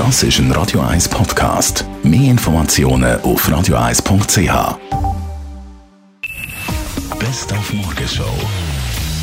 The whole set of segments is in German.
Das ist ein Radio 1 Podcast. Mehr Informationen auf radio1.ch. Best auf Morgenshow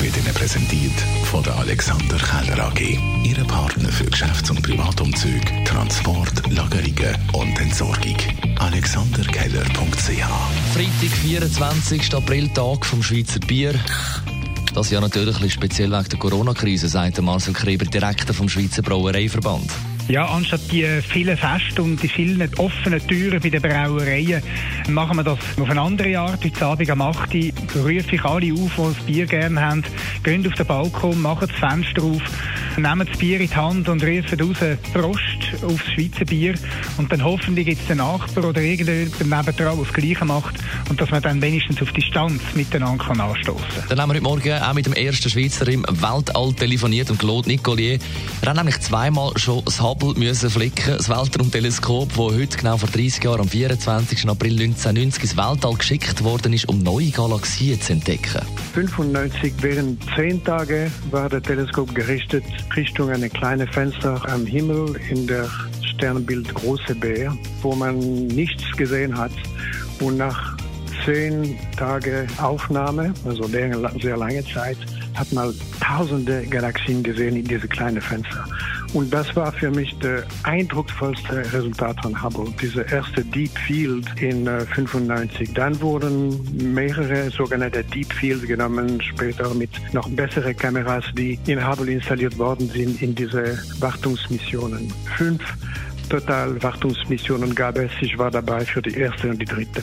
wird Ihnen präsentiert von der Alexander Keller AG. Ihre Partner für Geschäfts- und Privatumzüge, Transport, Lagerungen und Entsorgung. AlexanderKeller.ch Freitag, 24. April, Tag vom Schweizer Bier. Das Jahr natürlich ein bisschen speziell wegen der Corona-Krise, sagt Marcel Kreber, Direktor vom Schweizer Brauereiverband. Ja, anstatt die vielen Feste und die vielen offenen Türen bei den Brauereien, machen wir das auf eine andere Art. Heute Abend am 8. Uhr rufe ich alle auf, die das Bier gerne haben. Gehen auf den Balkon, machen das Fenster auf, nehmen das Bier in die Hand und rufen raus Prost aufs Schweizer Bier. Und dann hoffentlich gibt es den Nachbar oder irgendjemand nebendran, der das Gleiche macht und dass man dann wenigstens auf Distanz miteinander kann anstoßen kann. Dann haben wir heute Morgen auch mit dem ersten Schweizer im Weltall telefoniert, dem Claude Nicolier. Er hat nämlich zweimal schon das Hubble müssen flicken, das Weltraumteleskop, das heute genau vor 30 Jahren, am 24. April 1990 ins Weltall geschickt worden ist, um neue Galaxien zu entdecken. 95 während zehn Tage war das Teleskop gerichtet Richtung eine kleine Fenster am Himmel in der Sternbild Große Bär, wo man nichts gesehen hat. Und nach zehn Tage Aufnahme, also sehr lange Zeit, hat man tausende Galaxien gesehen in diese kleinen Fenster. Und das war für mich das eindrucksvollste Resultat von Hubble, diese erste Deep Field in äh, 95. Dann wurden mehrere sogenannte Deep Fields genommen, später mit noch besseren Kameras, die in Hubble installiert worden sind in diese Wartungsmissionen. Fünf total Wartungsmissionen gab es. Ich war dabei für die erste und die dritte.